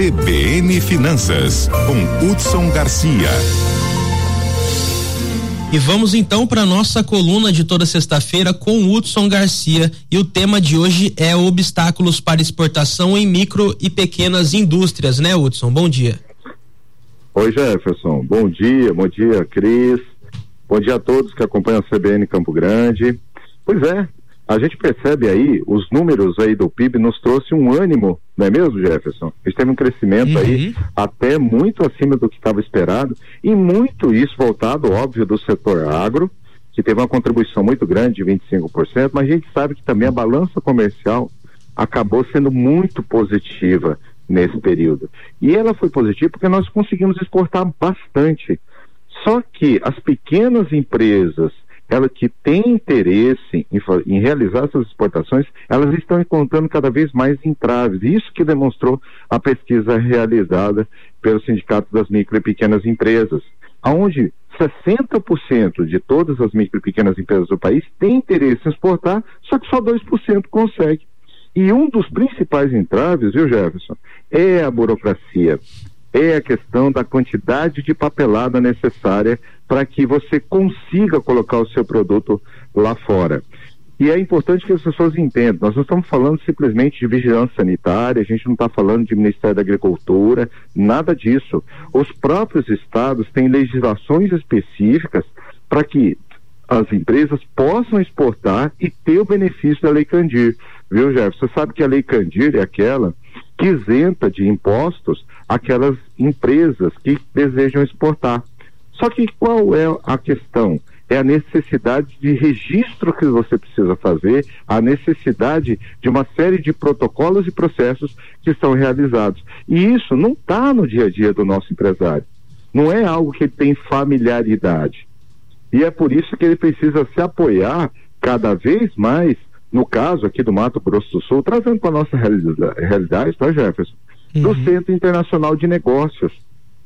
CBN Finanças, com Hudson Garcia. E vamos então para nossa coluna de toda sexta-feira com Hudson Garcia. E o tema de hoje é obstáculos para exportação em micro e pequenas indústrias, né, Hudson? Bom dia. Oi, Jefferson. Bom dia, bom dia, Cris. Bom dia a todos que acompanham a CBN Campo Grande. Pois é, a gente percebe aí, os números aí do PIB nos trouxe um ânimo, não é mesmo, Jefferson? A gente teve um crescimento uhum. aí até muito acima do que estava esperado e muito isso voltado, óbvio, do setor agro, que teve uma contribuição muito grande de 25%, mas a gente sabe que também a balança comercial acabou sendo muito positiva nesse período. E ela foi positiva porque nós conseguimos exportar bastante. Só que as pequenas empresas ela que tem interesse em, em, realizar essas exportações, elas estão encontrando cada vez mais entraves. Isso que demonstrou a pesquisa realizada pelo Sindicato das Micro e Pequenas Empresas, onde 60% de todas as micro e pequenas empresas do país têm interesse em exportar, só que só 2% consegue. E um dos principais entraves, viu, Jefferson, é a burocracia é a questão da quantidade de papelada necessária para que você consiga colocar o seu produto lá fora. E é importante que as pessoas entendam, nós não estamos falando simplesmente de vigilância sanitária, a gente não está falando de Ministério da Agricultura, nada disso. Os próprios estados têm legislações específicas para que as empresas possam exportar e ter o benefício da Lei Candir. Viu, Jeff? Você sabe que a Lei Candir é aquela que isenta de impostos aquelas empresas que desejam exportar. Só que qual é a questão? É a necessidade de registro que você precisa fazer, a necessidade de uma série de protocolos e processos que são realizados. E isso não está no dia a dia do nosso empresário. Não é algo que ele tem familiaridade. E é por isso que ele precisa se apoiar cada vez mais no caso aqui do Mato Grosso do Sul, trazendo para a nossa realidade, tá, Jefferson? Uhum. Do Centro Internacional de Negócios,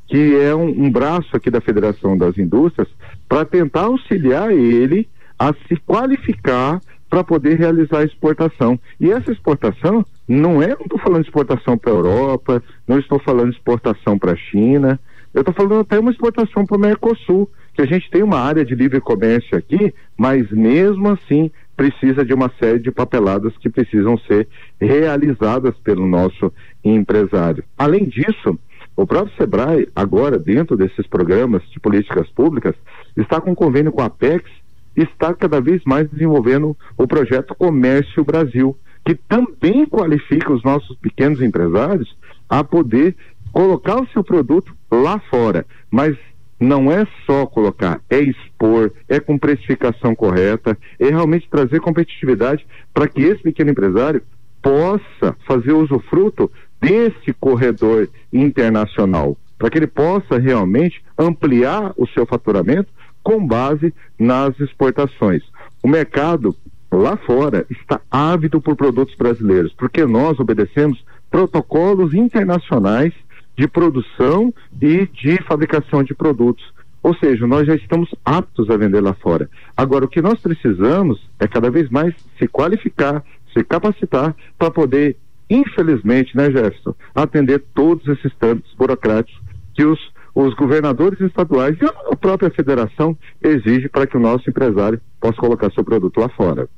que é um, um braço aqui da Federação das Indústrias, para tentar auxiliar ele a se qualificar para poder realizar a exportação. E essa exportação não é, não estou falando de exportação para a Europa, não estou falando de exportação para a China, eu estou falando até uma exportação para o Mercosul, que a gente tem uma área de livre comércio aqui, mas mesmo assim precisa de uma série de papeladas que precisam ser realizadas pelo nosso empresário. Além disso, o próprio Sebrae, agora, dentro desses programas de políticas públicas, está com convênio com a Apex e está cada vez mais desenvolvendo o projeto Comércio Brasil, que também qualifica os nossos pequenos empresários a poder colocar o seu produto lá fora, mas não é só colocar, é expor, é com precificação correta, é realmente trazer competitividade para que esse pequeno empresário possa fazer usufruto desse corredor internacional, para que ele possa realmente ampliar o seu faturamento com base nas exportações. O mercado lá fora está ávido por produtos brasileiros, porque nós obedecemos protocolos internacionais de produção e de fabricação de produtos. Ou seja, nós já estamos aptos a vender lá fora. Agora, o que nós precisamos é cada vez mais se qualificar, se capacitar para poder, infelizmente, né, Jefferson, atender todos esses trâmites burocráticos que os, os governadores estaduais e a própria federação exigem para que o nosso empresário possa colocar seu produto lá fora.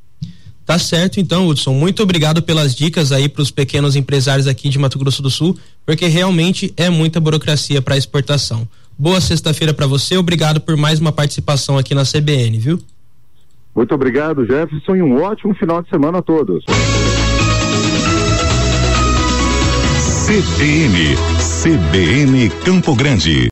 Tá certo, então, Hudson. Muito obrigado pelas dicas aí para os pequenos empresários aqui de Mato Grosso do Sul, porque realmente é muita burocracia para exportação. Boa sexta-feira para você. Obrigado por mais uma participação aqui na CBN, viu? Muito obrigado, Jefferson, e um ótimo final de semana a todos. CBN, CBN Campo Grande.